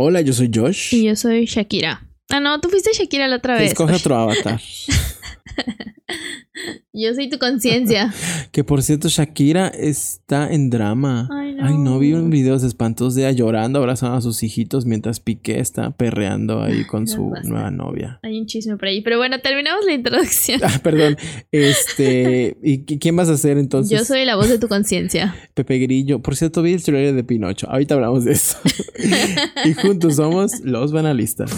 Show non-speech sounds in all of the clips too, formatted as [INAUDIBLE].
Hola, yo soy Josh. Y yo soy Shakira. Ah, no, tú fuiste Shakira la otra vez. Escoge otro avatar. [LAUGHS] Yo soy tu conciencia. [LAUGHS] que por cierto, Shakira está en drama. Ay, no. vi un videos espantosos de ella llorando, abrazando a sus hijitos mientras Piqué está perreando ahí con su nueva novia. Hay un chisme por ahí. Pero bueno, terminamos la introducción. Ah, perdón. Este. [LAUGHS] ¿Y quién vas a ser entonces? Yo soy la voz de tu conciencia. [LAUGHS] Pepe Grillo. Por cierto, vi el trailer de Pinocho. Ahorita hablamos de eso. y juntos somos los banalistas.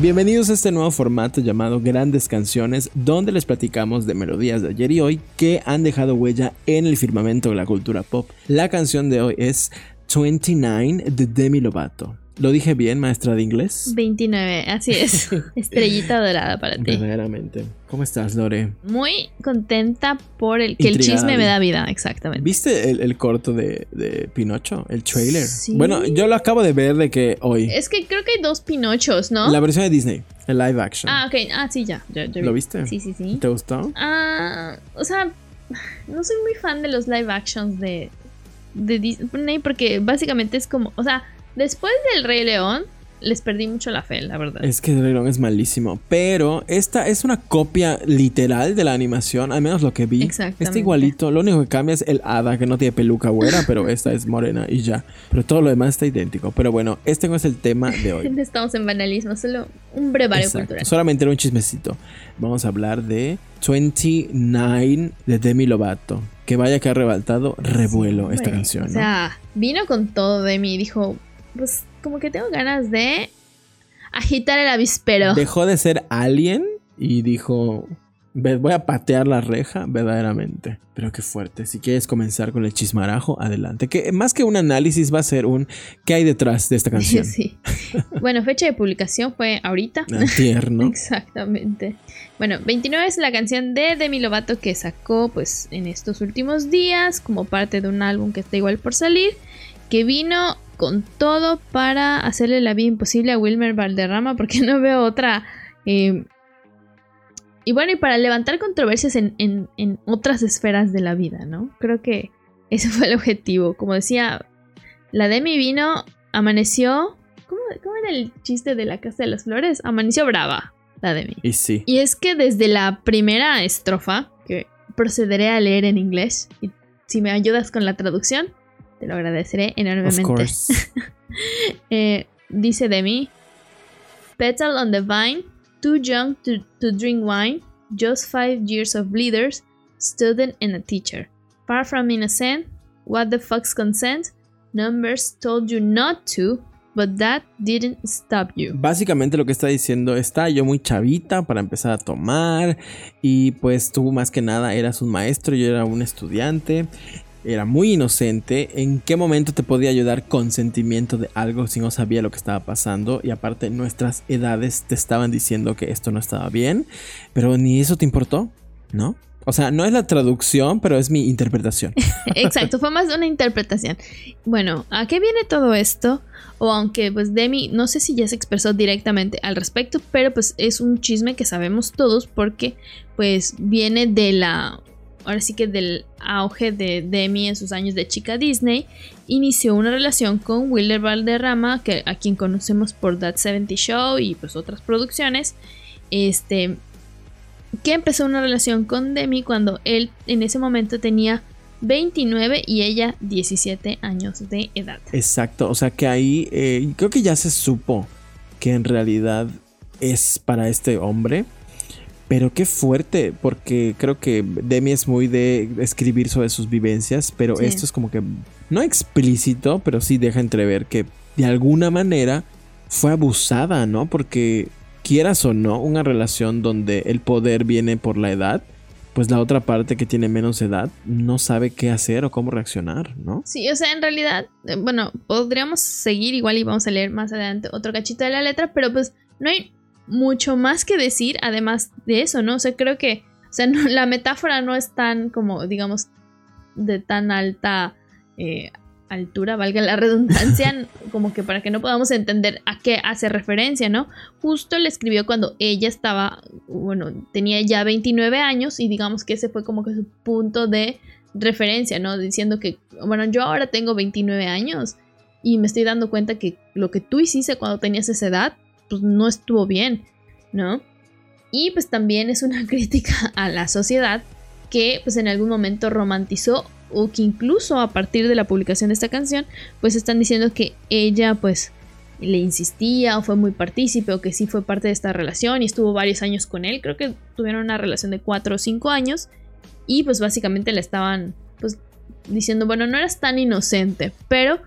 Bienvenidos a este nuevo formato llamado Grandes Canciones, donde les platicamos de melodías de ayer y hoy que han dejado huella en el firmamento de la cultura pop. La canción de hoy es 29 de Demi Lovato. ¿Lo dije bien, maestra de inglés? 29, así es. [LAUGHS] Estrellita dorada para ti. Verdaderamente. ¿Cómo estás, Lore? Muy contenta por el que el chisme me da vida, exactamente. ¿Viste el, corto de, Pinocho? El trailer. Sí. Bueno, yo lo acabo de ver de que hoy. Es que creo que hay dos Pinochos, ¿no? La versión de Disney, el live action. Ah, ok. Ah, sí, ya. ¿Lo viste? Sí, sí, sí. ¿Te gustó? Ah, o sea, no soy muy fan de los live actions de, de Disney porque básicamente es como, o sea Después del Rey León, les perdí mucho la fe, la verdad. Es que el Rey León es malísimo. Pero esta es una copia literal de la animación, al menos lo que vi. Exactamente. Está igualito. Lo único que cambia es el hada, que no tiene peluca güera, pero esta es morena y ya. Pero todo lo demás está idéntico. Pero bueno, este no es el tema de hoy. [LAUGHS] Estamos en banalismo, solo un brevario cultural. Solamente era un chismecito. Vamos a hablar de 29 de Demi Lovato. Que vaya que ha rebaltado revuelo esta canción. O sea, vino con todo Demi. Dijo, pues como que tengo ganas de agitar el avispero. Dejó de ser alien y dijo, voy a patear la reja verdaderamente. Pero qué fuerte. Si quieres comenzar con el chismarajo, adelante. Que más que un análisis va a ser un ¿qué hay detrás de esta [LAUGHS] canción? Sí. bueno, fecha de publicación fue ahorita. Tierno. [LAUGHS] Exactamente. Bueno, 29 es la canción de Demi Lovato que sacó pues en estos últimos días como parte de un álbum que está igual por salir. Que vino con todo para hacerle la vida imposible a Wilmer Valderrama porque [LAUGHS] no veo otra... Eh, y bueno, y para levantar controversias en, otras esferas de la vida, ¿no? Creo que ese [LAUGHS] fue el objetivo. Como decía, la Demi vino, amaneció... ¿Cómo, ¿Cómo, era el chiste de la Casa de las Flores? Amaneció brava, la Demi. Y sí. Y es que desde la primera estrofa, que procederé a leer en inglés, y si me ayudas con la traducción, te lo agradeceré enormemente. [LAUGHS] eh, dice Demi: Petal on the vine, too young to, to drink wine, just five years of bleeders, student and a teacher. Far from innocent, what the fuck's consent? Numbers told you not to, but that didn't stop you. Básicamente lo que está diciendo está yo muy chavita para empezar a tomar y pues tú más que nada eras un maestro, yo era un estudiante era muy inocente, en qué momento te podía ayudar con sentimiento de algo si no sabía lo que estaba pasando y aparte nuestras edades te estaban diciendo que esto no estaba bien, pero ni eso te importó, ¿no? O sea, no es la traducción, pero es mi interpretación. [LAUGHS] Exacto, fue más una interpretación. Bueno, ¿a qué viene todo esto? O aunque pues Demi, no sé si ya se expresó directamente al respecto, pero pues es un chisme que sabemos todos porque pues viene de la ahora sí que del auge de Demi en sus años de chica Disney, inició una relación con Willer Valderrama, que, a quien conocemos por That 70 Show y pues otras producciones. Este, que empezó una relación con Demi cuando él en ese momento tenía 29 y ella 17 años de edad. Exacto, o sea que ahí eh, creo que ya se supo que en realidad es para este hombre pero qué fuerte, porque creo que Demi es muy de escribir sobre sus vivencias, pero esto es como que no explícito, pero sí deja entrever que de alguna manera fue abusada, ¿no? Porque quieras o no, una relación donde el poder viene por la edad, pues la otra parte que tiene menos edad no sabe qué hacer o cómo reaccionar, ¿no? Sí, o sea, en realidad, eh, bueno, podríamos seguir igual y vamos a leer más adelante otro cachito de la letra, pero pues no hay mucho más que decir además de eso, ¿no? O sea, creo que, o sea, [LAUGHS] la metáfora no es tan como, digamos, de tan alta eh, altura, valga la redundancia, [LAUGHS] como que para que no podamos entender a qué hace referencia, ¿no? Justo le escribió cuando ella estaba, bueno, tenía ya 29 años y digamos que ese fue como que su punto de referencia, ¿no? Diciendo que, bueno, yo ahora tengo 29 años y me estoy dando cuenta que lo que tú hiciste cuando tenías esa edad, pues no estuvo bien, ¿no? Y pues también es una [LAUGHS] crítica a la sociedad que pues en algún momento romantizó o que incluso a partir de la publicación de esta canción pues están diciendo que ella pues le insistía o fue muy partícipe o que sí fue parte de esta relación y estuvo varios años con él. Creo que tuvieron una relación de 4 o 5 años y pues básicamente le estaban pues diciendo, bueno, no eras tan inocente, pero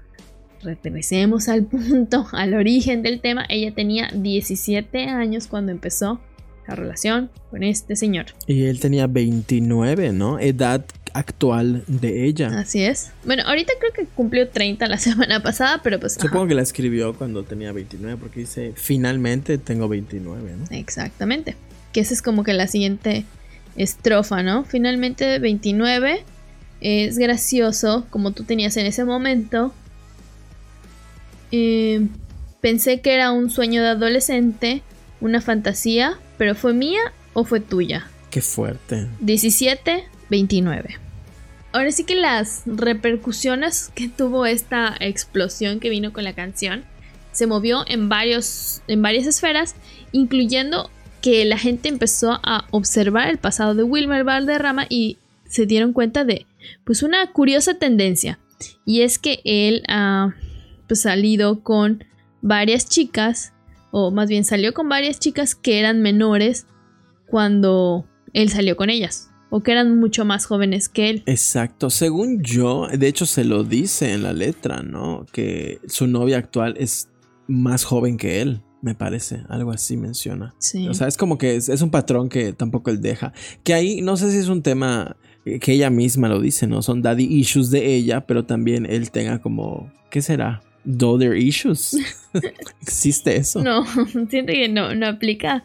regresemos al punto, [LAUGHS] al origen del tema. Ella tenía 17 años cuando empezó la relación con este señor. Y él tenía 29, ¿no? Edad actual de ella. Así es. Bueno, ahorita creo que cumplió 30 la [LAUGHS] semana pasada, pero pues... Supongo que la escribió cuando tenía 29, porque dice, finalmente tengo 29, ¿no? Exactamente. Que esa es como que la siguiente estrofa, ¿no? Finalmente 29. Es gracioso, como tú tenías en ese momento. Eh, pensé que era un sueño de adolescente, una fantasía, pero ¿fue mía o fue tuya? Qué fuerte. 17, 29. Ahora sí que las repercusiones que tuvo esta explosión que vino con la canción se movió en, varios, en varias esferas, incluyendo que la gente empezó a observar el pasado de Wilmer Valderrama y se dieron cuenta de pues una curiosa tendencia y es que él ha pues, salido con varias chicas o más bien salió con varias chicas que eran menores cuando él salió con ellas o que eran mucho más jóvenes que él. Exacto, según yo, de hecho se lo dice en la letra, ¿no? Que su novia actual es más joven que él, me parece, algo así menciona. Sí. O sea, es como que es, un patrón que tampoco él deja. Que ahí no sé si es un tema que ella misma lo dice, ¿no? Son daddy issues de ella, pero también él tenga como, ¿qué será? Daughter issues. [LAUGHS] ¿Existe eso? No, [LAUGHS] siento que no, no aplica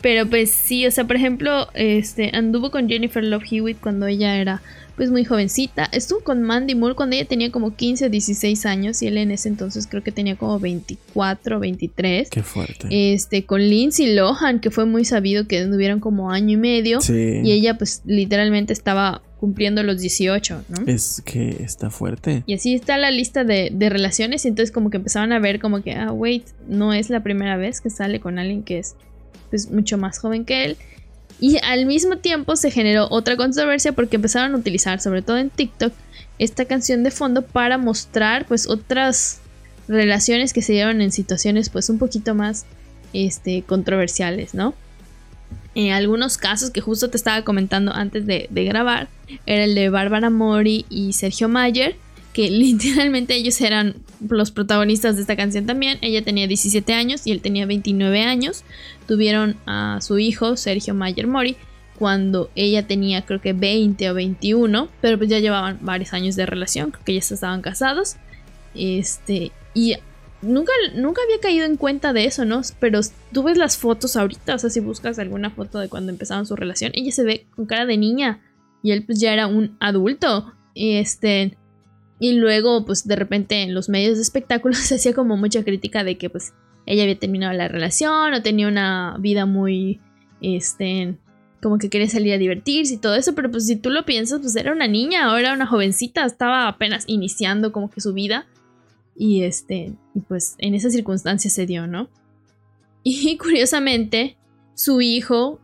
pero pues sí, o sea, por ejemplo, este anduvo con Jennifer Love Hewitt cuando ella era pues muy jovencita. Estuvo con Mandy Moore cuando ella tenía como 15 o 16 años y él en ese entonces creo que tenía como 24 o 23. Qué fuerte. Este con Lindsay Lohan, que fue muy sabido que anduvieron como año y medio sí. y ella pues literalmente estaba cumpliendo los 18, ¿no? Es que está fuerte. Y así está la lista de, de relaciones y entonces como que empezaban a ver como que, ah, wait, no es la primera vez que sale con alguien que es pues mucho más joven que él. Y al mismo tiempo se generó otra controversia porque empezaron a utilizar, sobre todo en TikTok, esta canción de fondo para mostrar pues otras relaciones que se dieron en situaciones pues un poquito más este, controversiales, ¿no? En algunos casos que justo te estaba comentando antes de, de grabar, era el de Bárbara Mori y Sergio Mayer, que [LAUGHS] literalmente ellos eran los protagonistas de esta canción también. Ella tenía 17 años y él tenía 29 años. Tuvieron a su hijo, Sergio Mayer Mori, cuando ella tenía creo que 20 o 21, pero pues ya llevaban varios años de relación, creo que ya estaban casados. Este, y nunca, nunca había caído en cuenta de eso, ¿no? Pero tú ves las fotos ahorita, o sea, si buscas alguna foto de cuando empezaron su relación, ella se ve con cara de niña y él pues ya era un adulto. Este, y luego, pues de repente en los medios de espectáculos [LAUGHS] se hacía como mucha crítica de que pues ella había terminado la relación o tenía una vida muy, este, como que quería salir a divertirse y todo eso, pero pues si tú lo piensas, pues era una niña, ahora una jovencita, estaba apenas iniciando como que su vida y este, y pues en esas circunstancias se dio, ¿no? Y [LAUGHS] curiosamente, su hijo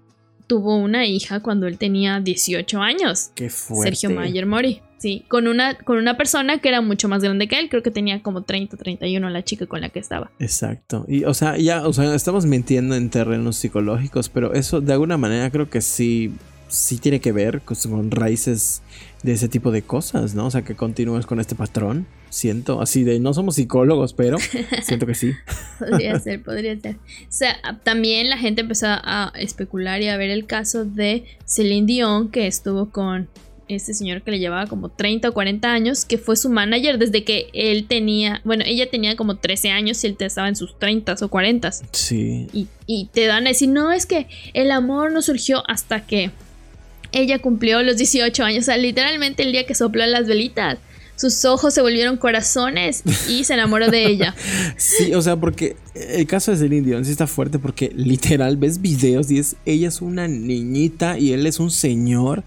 tuvo una hija cuando él tenía 18 años. Qué fuerte. Sergio Mayer Mori. Sí, con una, con una persona que era mucho más grande que él, creo que tenía como 30, 31 la chica con la que estaba. Exacto. Y o sea, ya, o sea, estamos mintiendo en terrenos psicológicos, pero eso de alguna manera creo que sí, sí tiene que ver con, raíces de ese tipo de cosas, ¿no? O sea, que continúes con este patrón. Siento, así de, no somos psicólogos, pero [LAUGHS] siento que sí. podría ser, podría ser. O sea, también la gente empezó a especular y a ver el caso de Celine Dion, que estuvo con este señor que le llevaba como 30 o 40 años, que fue su manager desde que él tenía, bueno, ella tenía como 13 años y él estaba en sus 30 o 40. Sí. Y, y te dan a decir, no, es que el amor no surgió hasta que ella cumplió los 18 años, o sea, literalmente el día que sopló las velitas. Sus ojos se volvieron corazones y se enamoró de ella. [LAUGHS] Sí, o sea, porque el caso de Celine Dion sí está fuerte porque literal ves videos y es ella es una niñita y él es un señor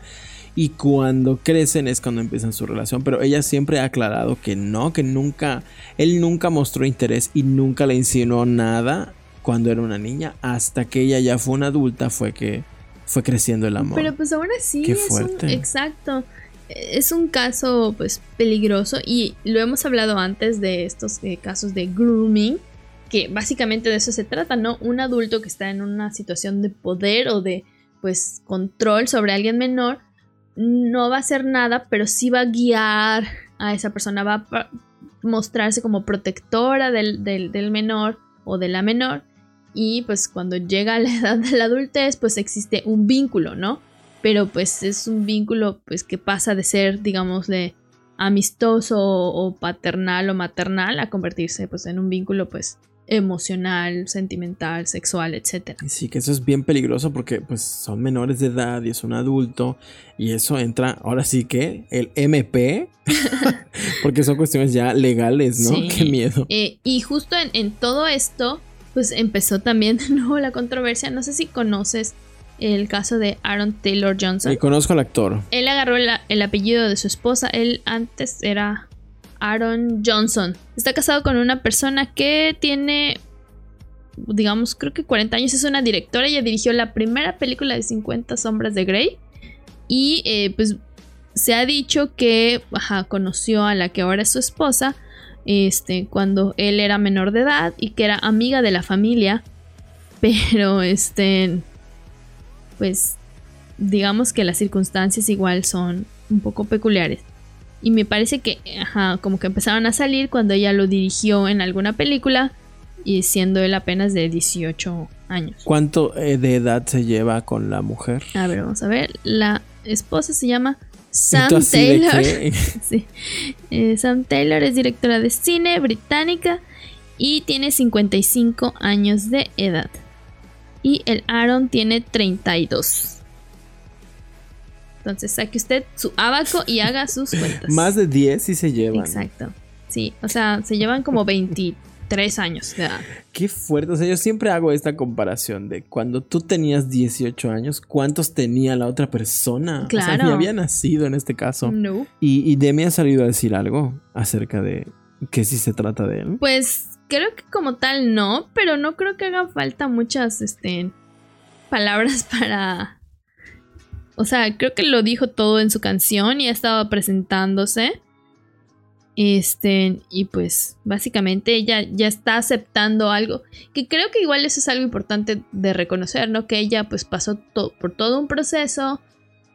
y cuando crecen es cuando empiezan su relación, pero ella siempre ha aclarado que no, que nunca, él nunca mostró interés y nunca le insinuó nada cuando era una niña, hasta que ella ya fue una adulta fue que fue creciendo el amor. Pero pues ahora sí, es un, exacto. Es un caso pues peligroso y lo hemos hablado antes de estos eh, casos de grooming, que básicamente de eso se trata, ¿no? Un adulto que está en una situación de poder o de pues control sobre alguien menor no va a hacer nada, pero sí va a guiar a esa persona, va a mostrarse como protectora del, del, menor o de la menor. Y pues cuando llega a la [LAUGHS] edad de la adultez, pues existe un vínculo, ¿no? Pero pues es un vínculo pues que pasa de ser, digamos, de amistoso o paternal o maternal a convertirse pues en un vínculo pues emocional, sentimental, sexual, etc. Sí, que eso es bien peligroso porque pues son menores de edad y es un adulto y eso entra ahora sí que el MP [LAUGHS] porque son cuestiones ya legales, ¿no? Qué miedo. Eh, y justo en, todo esto pues empezó también [LAUGHS] de nuevo la controversia, no sé si conoces el caso de Aaron Taylor Johnson. Y conozco al actor. Él agarró el apellido de su esposa, él antes era Aaron Johnson. Está casado con una persona que tiene, digamos, creo que 40 años. Es una directora. Ella dirigió la primera película de 50 sombras de Grey. Y eh, pues se ha dicho que conoció a la que ahora es su esposa. Este, cuando él era menor de edad y que era amiga de la familia. [LAUGHS] Pero este. Pues digamos que las circunstancias igual son un poco peculiares. Y me parece que, ajá, como que empezaron a salir cuando ella lo dirigió en alguna película y siendo él apenas de 18 años. ¿Cuánto eh, de edad se lleva con la mujer? A ver, vamos a ver. La esposa se llama Sam Taylor. [LAUGHS] sí. Eh, Sam Taylor es directora de cine británica y tiene 55 años de edad. Y el Aaron tiene 32. Entonces saque usted su abaco y haga sus cuentas. [LAUGHS] Más de 10 sí se llevan. Exacto. Sí, o sea, se llevan como 23 años de edad. Qué fuerte. O sea, yo siempre hago esta comparación de cuando tú tenías 18 años, ¿cuántos tenía la otra persona? Claro. O sea, ni había nacido en este caso. No. Y, y Demi ha salido a decir algo acerca de que si se trata de él. Pues creo que como tal no, pero no creo que haga falta muchas este, palabras [LAUGHS] para o sea, creo que lo dijo todo en su canción y ha estado presentándose. Este, y pues básicamente ella ya está aceptando algo, que creo que igual eso es algo importante de reconocer, ¿no? Que ella pues pasó por todo un proceso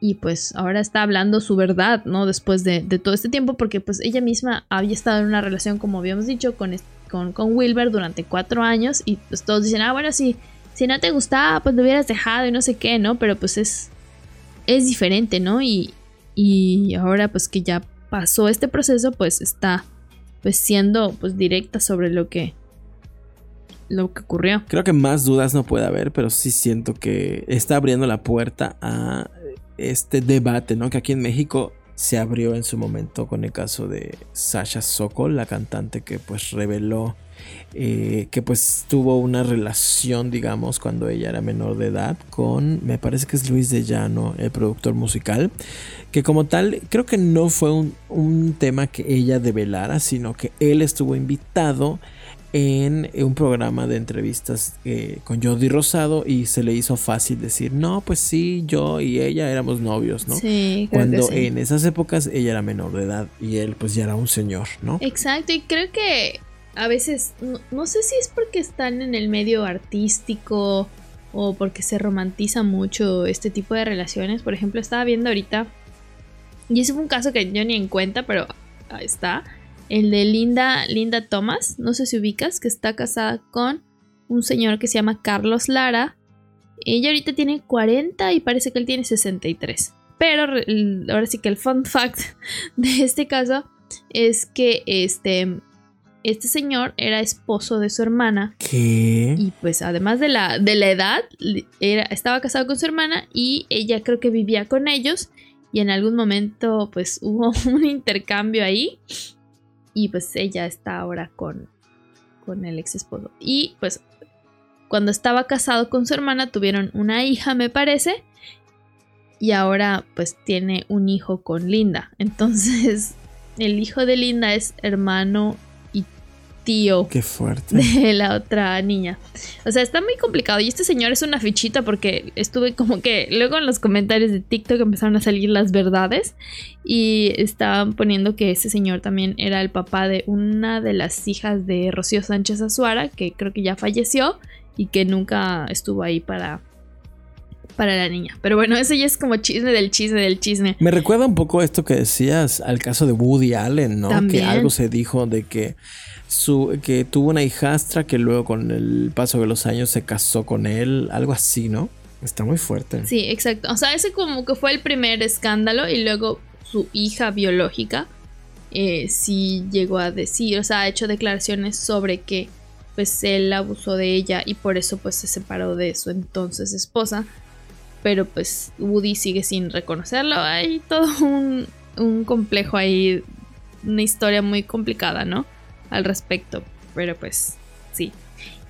y pues ahora está hablando su verdad, ¿no? Después de, todo este tiempo, porque pues ella misma había estado en una relación, como habíamos dicho, con, con, con Wilber durante cuatro años y pues todos dicen, ah, bueno, si, si no te gustaba, pues lo hubieras dejado y no sé qué, ¿no? Pero pues es es diferente, ¿no? Y, y ahora pues que ya pasó este proceso, pues está pues siendo pues directa sobre lo que lo que ocurrió. Creo que más dudas no puede haber, pero sí siento que está abriendo la puerta a este debate, ¿no? Que aquí en México se abrió en su momento con el caso de Sasha Sokol, la cantante que pues reveló eh, que pues tuvo una relación, digamos, cuando ella era menor de edad con, me parece que es Luis de Llano, el productor musical, que como tal creo que no fue un, tema que ella develara, sino que él estuvo invitado en un programa de entrevistas eh, con Jordi Rosado y se le hizo fácil decir, no, pues sí, yo y ella éramos novios, ¿no? Sí, Cuando en esas épocas ella era menor de edad y él pues ya era un señor, ¿no? Exacto, y creo que a veces, no, sé si es porque están en el medio artístico o porque se romantiza mucho este tipo de relaciones. Por ejemplo, estaba viendo ahorita, y ese fue un caso que yo ni en cuenta, pero ahí está, el de Linda, Linda Thomas, no sé si ubicas, que está casada con un señor que se llama Carlos Lara. Ella ahorita tiene 40 y parece que él tiene 63. Pero ahora sí que el fun fact [LAUGHS] de este caso es que este este señor era esposo de su hermana. ¿Qué? Y pues además de la, de la edad, era, estaba casado con su hermana y ella creo que vivía con ellos. Y en algún momento pues [LAUGHS] hubo un intercambio ahí. Y pues ella está ahora con, con el ex esposo. Y pues cuando estaba casado con su hermana tuvieron una hija me parece. y ahora pues tiene un hijo con Linda. [LAUGHS] Entonces el hijo de Linda es hermano tío. Qué fuerte. De [LAUGHS] la otra niña. O sea, está muy complicado. Y este señor es una fichita porque estuve como que luego en los comentarios de TikTok empezaron a salir las verdades. Y estaban poniendo que ese señor también era el papá de una de las hijas de Rocío Sánchez Azuara, que creo que ya falleció y que nunca estuvo ahí para para la niña. Pero bueno, eso ya es como chisme del chisme del chisme. Me recuerda un poco esto que decías al caso de Woody Allen, ¿no? Que algo se dijo de que su que tuvo una hijastra que luego con el paso de los años se casó con él, algo así, ¿no? Está muy fuerte. Sí, exacto. O sea, ese como que fue el primer escándalo y luego su hija biológica eh, sí llegó a decir, o sea, ha hecho declaraciones sobre que pues él abusó de ella y por eso pues se separó de su entonces esposa pero pues Woody sigue sin reconocerlo. Hay todo un, un complejo ahí, una historia muy complicada, ¿no? Al respecto, pero pues sí.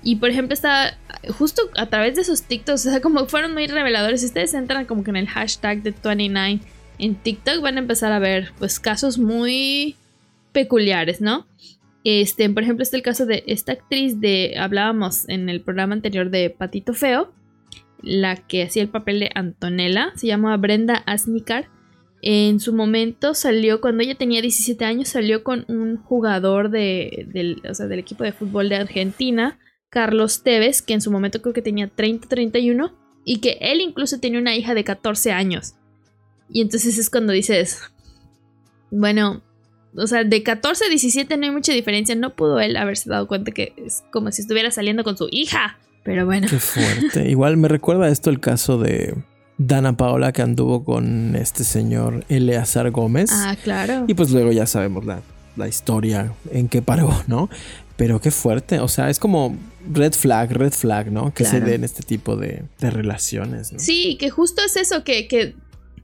Y por ejemplo, está justo a través de esos TikToks, o sea, como fueron muy reveladores. Si ustedes entran como que en el hashtag de 29 en TikTok, van a empezar a ver pues casos muy peculiares, ¿no? Este, por ejemplo, está el caso de esta actriz de, hablábamos en el programa anterior de Patito Feo, la que hacía el papel de Antonella, se llama Brenda Asnikar. En su momento salió, cuando ella tenía 17 años, salió con un jugador de, del, del equipo de fútbol de Argentina, Carlos Tevez, que en su momento creo que tenía 30-31, y que él incluso tenía una hija de 14 años. Y entonces es cuando dices, bueno, o sea, de 14 a 17 no hay mucha diferencia, no pudo él haberse dado cuenta que es como si estuviera saliendo con su hija. Pero bueno. Qué fuerte. [LAUGHS] Igual me recuerda esto el caso de Dana Paola que anduvo con este señor Eleazar Gómez. Ah, claro. Y pues luego ya sabemos la, historia en qué paró, ¿no? Pero qué fuerte. O sea, es como red flag, red flag, ¿no? Que se den este tipo de, relaciones. ¿no? Sí, que justo es eso que, que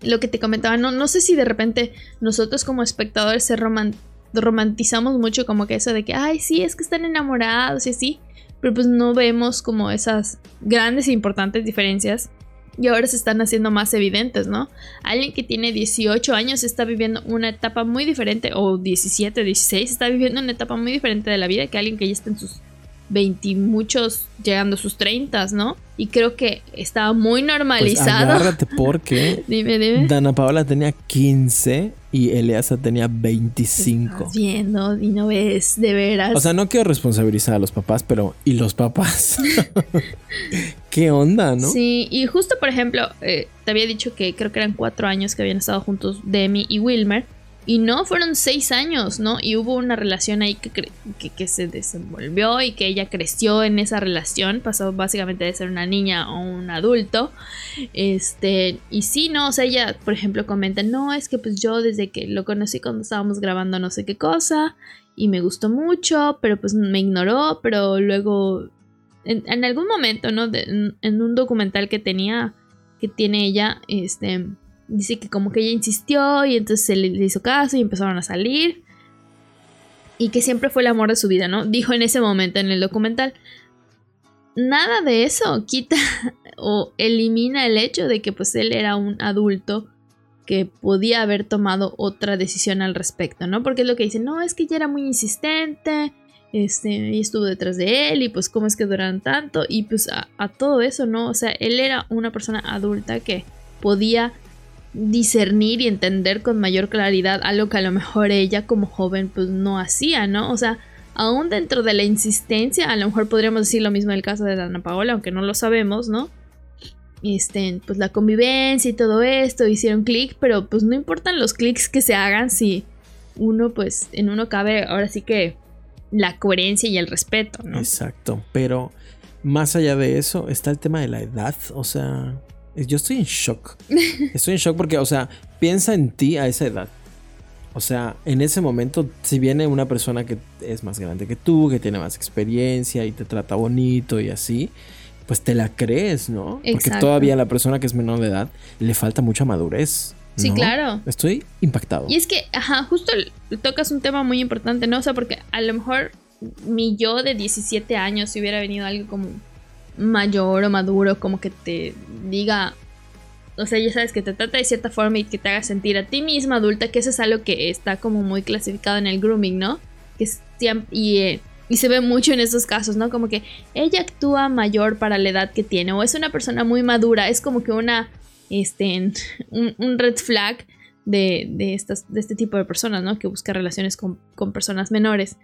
lo que te comentaba. No, no sé si de repente nosotros como espectadores se romantizamos mucho como que eso de que, ay, sí, es que están enamorados y así pero pues no vemos como esas grandes e importantes diferencias y ahora se están haciendo más evidentes, ¿no? Alguien que tiene 18 años está viviendo una etapa muy diferente, o 17, 16, está viviendo una etapa muy diferente de la vida que alguien que ya está en sus 20 muchos llegando a sus 30, ¿no? Y creo que estaba muy pues normalizado. Pues agárrate porque [LAUGHS] dime, dime. Dana Paola tenía 15 y Eleasa tenía 25. Estás viendo y no ves, de veras. O sea, no quiero responsabilizar a los papás, pero ¿y los papás? [LAUGHS] [LAUGHS] ¿Qué onda, no? Sí, y justo por ejemplo, eh, te había dicho que creo que eran cuatro años que habían estado juntos Demi y Wilmer. Y no, fueron seis años, ¿no? Y hubo una relación ahí que, que, se desenvolvió y que ella creció en esa relación. Pasó básicamente de ser una niña a un adulto. Este, y sí, ¿no? O sea, ella, por ejemplo, comenta, no, es que pues yo desde que lo conocí cuando estábamos grabando no sé qué cosa. Y me gustó mucho, pero pues me ignoró. Pero luego, en, algún momento, ¿no? en un documental que tenía, que tiene ella, este dice que como que ella insistió y entonces se le hizo caso y empezaron a salir. Y que siempre fue el amor de su vida, ¿no? Dijo en ese momento en el documental. Nada de eso quita [LAUGHS] o elimina el hecho de que pues él era un adulto que podía haber tomado otra decisión al respecto, ¿no? Porque es lo que dice, no, es que ella era muy insistente, este, y estuvo detrás de él, y pues cómo es que duran tanto, y pues a todo eso, ¿no? O sea, él era una persona adulta que podía discernir y entender con mayor claridad algo que a lo mejor ella como joven pues no hacía, ¿no? O sea, aún dentro de la insistencia, a lo mejor podríamos decir lo mismo del caso de Dana Paola, aunque no lo sabemos, ¿no? Este, pues la convivencia y todo esto hicieron clic, pero pues no importan los clics que se hagan si uno pues en uno cabe ahora sí que la coherencia y el respeto, ¿no? Exacto, pero más allá de eso está el tema de la edad, o sea, yo estoy en shock. [LAUGHS] Estoy en shock porque, o sea, piensa en ti a esa edad. O sea, en ese momento, si viene una persona que es más grande que tú, que tiene más experiencia y te trata bonito y así, pues te la crees, ¿no? Porque todavía a la persona que es menor de edad le falta mucha madurez. Sí, claro. Estoy impactado. Y es que, ajá, justo tocas un tema muy importante, ¿no? O sea, porque a lo mejor mi yo de 17 años, si hubiera venido algo como mayor o maduro como que te diga o sea, ya sabes que te trata de cierta forma y que te haga sentir a ti misma adulta, que eso es algo que está como muy clasificado en el grooming, ¿no? Que y, eh, y se ve mucho en estos casos, ¿no? Como que ella actúa mayor para la edad que tiene o es una persona muy madura, es como que una, este, un, red flag de, de, estas, de este tipo de personas, ¿no? Que busca relaciones con, con personas menores,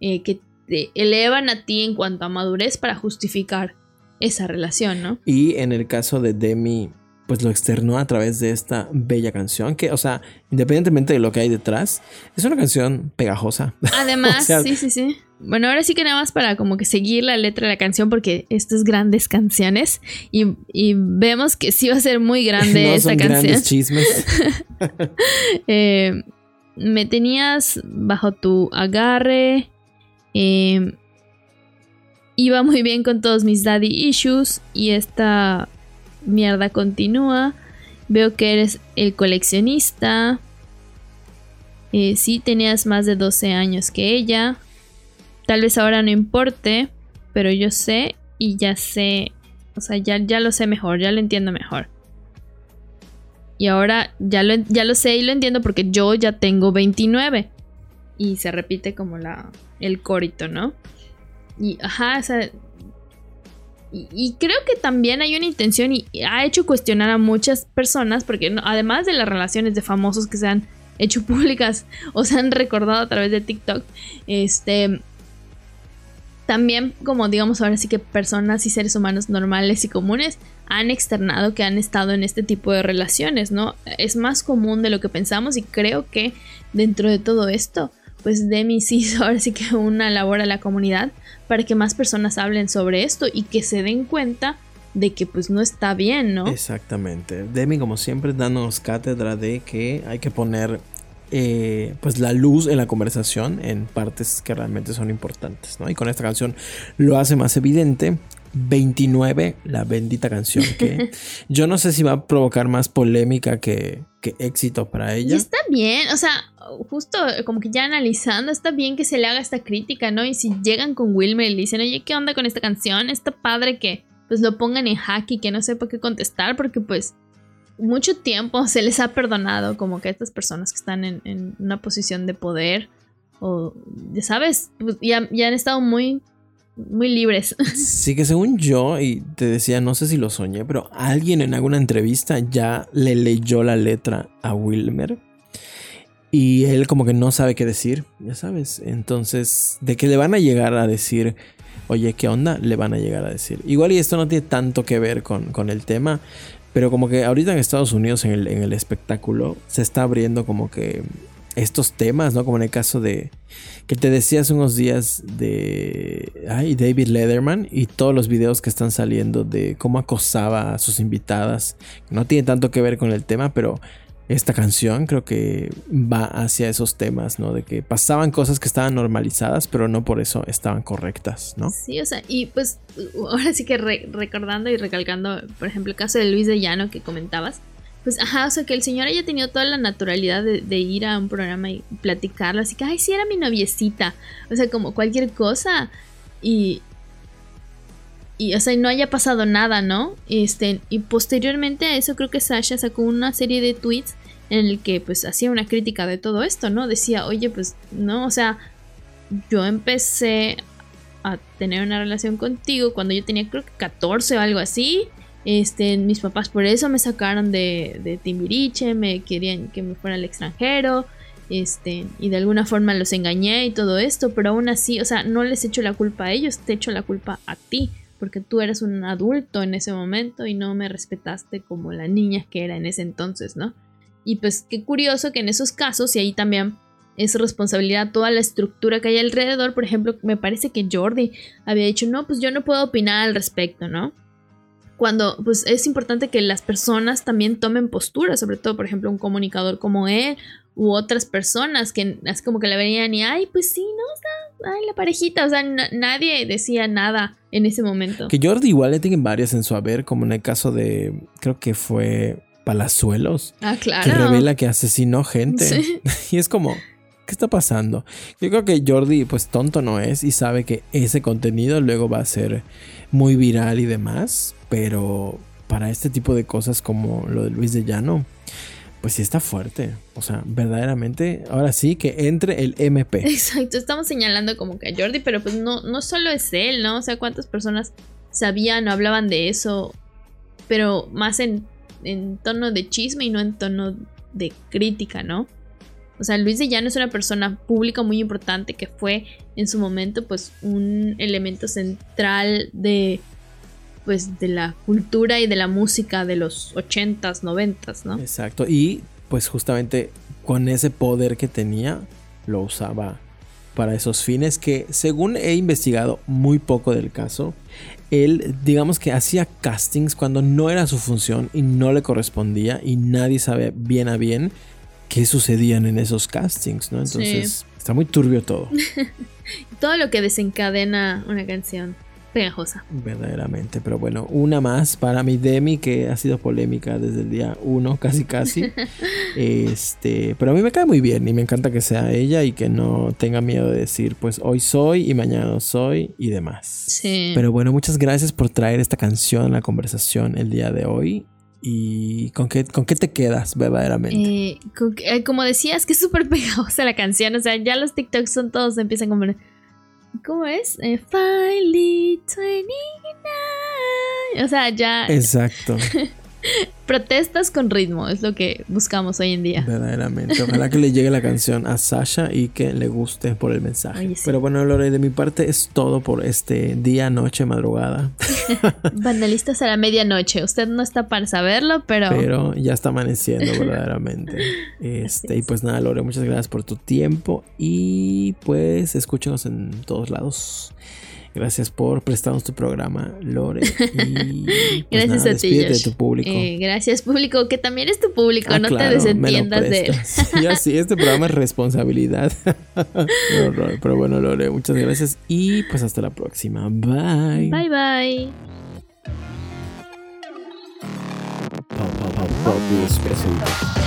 eh, que te elevan a ti en cuanto a madurez para justificar esa relación, ¿no? Y en el caso de Demi, pues lo externó a través de esta bella canción, que, o sea, independientemente de lo que hay detrás, es una canción pegajosa. [LAUGHS] Además, sí, sí, sí. Bueno, ahora sí que nada más para como que seguir la letra de la canción, porque estas grandes canciones, y, vemos que sí va a ser muy grande [LAUGHS] no esta son canción. Grandes chismes. [LAUGHS] Eh, me tenías bajo tu agarre. Eh, iba muy bien con todos mis daddy issues y esta mierda continúa. Veo que eres el coleccionista. Eh, sí, tenías más de 12 años que ella. Tal vez ahora no importe, pero yo sé y ya sé, o sea, ya, ya lo sé mejor, ya lo entiendo mejor. Y ahora ya lo, ya lo sé y lo entiendo porque yo ya tengo 29. Y se repite como la, el corito, ¿no? Y, ajá, o sea, y, creo que también hay una intención y ha hecho cuestionar a muchas personas, porque además de las relaciones de famosos que se han hecho [LAUGHS] públicas o se han recordado a través de TikTok, este, también como digamos ahora sí que personas y seres humanos normales y comunes han externado que han estado en este tipo de relaciones, ¿no? Es más común de lo que pensamos y creo que dentro de todo esto pues Demi sí ahora sí que una labor a la comunidad para que más personas hablen sobre esto y que se den cuenta de que pues no está bien, ¿no? Exactamente. Demi como siempre dándonos cátedra de que hay que poner eh, pues la luz en la conversación en partes que realmente son importantes, ¿no? Y con esta canción lo hace más evidente 29, la bendita canción que [LAUGHS] yo no sé si va a provocar más polémica que, éxito para ella. Y está bien, o sea, justo como que ya analizando, está bien que se le haga esta crítica, ¿no? Y si llegan con Wilmer y le dicen, oye, ¿qué onda con esta canción? Está padre que pues lo pongan en hack y que no sepa qué contestar porque pues mucho tiempo [LAUGHS] se les ha perdonado como que a estas personas que están en, una posición de poder o, ya sabes, pues, ya, ya han estado muy muy libres. [LAUGHS] Sí, que según yo, y te decía, no sé si lo soñé, pero alguien en alguna entrevista ya le leyó la letra a Wilmer. Y él como que no sabe qué decir, ya sabes. Entonces, de que le van a llegar a decir, oye, ¿qué onda? Le van a llegar a decir. Igual y esto no tiene tanto que ver con, con el tema, pero como que ahorita en Estados Unidos, en el, en el espectáculo, se está abriendo como que estos temas, ¿no? Como en el caso de que te decía hace unos días de ay, David Letterman y todos los videos que están saliendo de cómo acosaba a sus invitadas. No tiene tanto que ver con el tema, pero esta canción creo que va hacia esos temas, ¿no? De que pasaban cosas que estaban normalizadas, pero no por eso estaban correctas, ¿no? Sí, o sea, y pues ahora sí que recordando y recalcando, por ejemplo, el caso de Luis de Llano que comentabas, pues, ajá, o sea, que el señor haya tenido toda la naturalidad de, ir a un programa y platicarlo, así que, ay, sí, era mi noviecita, o sea, como cualquier cosa, y, y, o sea, no haya pasado nada, ¿no? Este, y posteriormente a eso creo que Sasha sacó una serie de tweets en el que, pues, hacía una crítica de todo esto, ¿no? Decía, oye, pues, no, o sea, yo empecé a tener una relación contigo cuando yo tenía creo que 14 o algo así, este, mis papás por eso me sacaron de, Timbiriche, me querían que me fuera al extranjero, este, y de alguna forma los engañé y todo esto, pero aún así, o sea, no les echo la culpa a ellos, te echo la culpa a ti, porque tú eres un adulto en ese momento y no me respetaste como la niña que era en ese entonces, ¿no? Y pues qué curioso que en esos casos, y ahí también es responsabilidad toda la estructura que hay alrededor, por ejemplo, me parece que Jordi había dicho, no, pues yo no puedo opinar al respecto, ¿no? Cuando pues es importante que las personas también tomen postura, sobre todo por ejemplo un comunicador como él u otras personas que es como que la verían y ay pues sí, no, está, ay la parejita, o sea, nadie decía nada en ese momento. Que Jordi igual le tienen varias en su haber, como en el caso de, creo que fue Palazuelos. Ah, claro. Que revela que asesinó gente. [LAUGHS] y es como, ¿qué está pasando? Yo creo que Jordi, pues tonto no es y sabe que ese contenido luego va a ser muy viral y demás, pero para este tipo de cosas como lo de Luis de Llano, pues sí está fuerte. O sea, verdaderamente, ahora sí que entre el MP. [LAUGHS] Exacto, estamos señalando como que a Jordi, pero pues no, no solo es él, ¿no? O sea, cuántas personas sabían o hablaban de eso, pero más en, en tono de chisme y no en tono de crítica, ¿no? O sea, Luis de Llano es una persona pública muy importante que fue en su momento pues un elemento central de pues de la cultura y de la música de los 80s, 90s, ¿no? Exacto, y pues justamente con ese poder que tenía lo usaba para esos fines que según he investigado muy poco del caso, él digamos que hacía castings cuando no era su función y no le correspondía y nadie sabe bien a bien qué sucedían en esos castings, ¿no? Entonces, está muy turbio todo. [LAUGHS] todo lo que desencadena una canción pegajosa. Verdaderamente, pero bueno, una más para mi Demi que ha sido polémica desde el día uno, casi casi. [LAUGHS] este, pero a mí me cae muy bien y me encanta que sea ella y que no tenga miedo de decir, pues hoy soy y mañana no soy y demás. Sí. Pero bueno, muchas gracias por traer esta canción a la conversación el día de hoy. ¿Y con qué, con qué te quedas verdaderamente? Eh, eh, como decías, que es súper pegajosa la canción. O sea, ya los TikToks son todos, empiezan como... ¿Cómo es? Eh, Finally 29. O sea, ya... Exacto. [LAUGHS] [LAUGHS] Protestas con ritmo es lo que buscamos hoy en día. Verdaderamente. Ojalá que le llegue la [LAUGHS] canción a Sasha y que le guste por el mensaje. Pero bueno, Lore, de mi parte es todo por este día, noche, madrugada. [LAUGHS] Vandalistas a la medianoche. Usted no está para saberlo, pero. Pero ya está amaneciendo, verdaderamente. Este, y pues nada, Lore, muchas gracias por tu tiempo. Y pues escúchenos en todos lados. Gracias por prestarnos tu programa, Lore. Y, pues gracias a ti. De tu público. Eh, gracias, público, que también es tu público, ah, no te desentiendas de él. sí, así, este programa es responsabilidad. pero bueno, Lore, muchas gracias y pues hasta la próxima. Bye. Bye, bye. Pop, pop, pop,